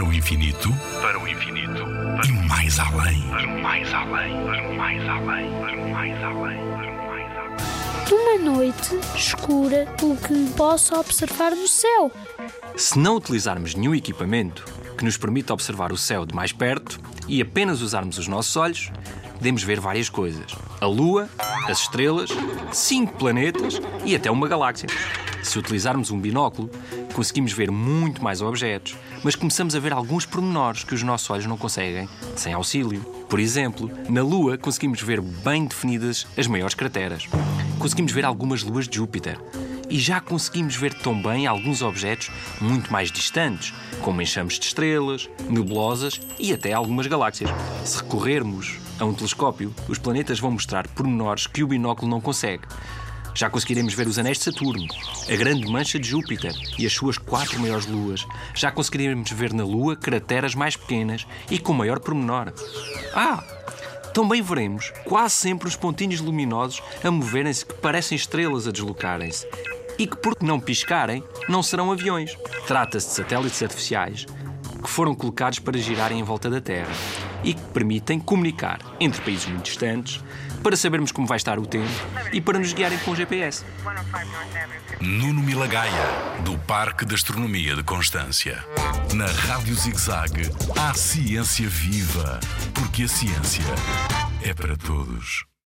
Para o infinito, para o infinito, para e mais além, para mais além, para mais além, para mais além, para mais além. Uma noite escura, o que posso observar no céu? Se não utilizarmos nenhum equipamento que nos permita observar o céu de mais perto e apenas usarmos os nossos olhos, podemos ver várias coisas: a Lua, as estrelas, cinco planetas e até uma galáxia. Se utilizarmos um binóculo, conseguimos ver muito mais objetos, mas começamos a ver alguns pormenores que os nossos olhos não conseguem sem auxílio. Por exemplo, na Lua conseguimos ver bem definidas as maiores crateras. Conseguimos ver algumas luas de Júpiter. E já conseguimos ver também alguns objetos muito mais distantes, como enxames de estrelas, nebulosas e até algumas galáxias. Se recorrermos a um telescópio, os planetas vão mostrar pormenores que o binóculo não consegue. Já conseguiremos ver os anéis de Saturno, a grande mancha de Júpiter e as suas quatro maiores luas. Já conseguiremos ver na Lua crateras mais pequenas e com maior pormenor. Ah! Também veremos quase sempre os pontinhos luminosos a moverem-se que parecem estrelas a deslocarem-se e que, por não piscarem, não serão aviões. Trata-se de satélites artificiais que foram colocados para girarem em volta da Terra e que permitem comunicar entre países muito distantes para sabermos como vai estar o tempo e para nos guiarem com o GPS. Nuno Milagaya, do Parque de Astronomia de Constância. Na Rádio ZigZag, há ciência viva, porque a ciência é para todos.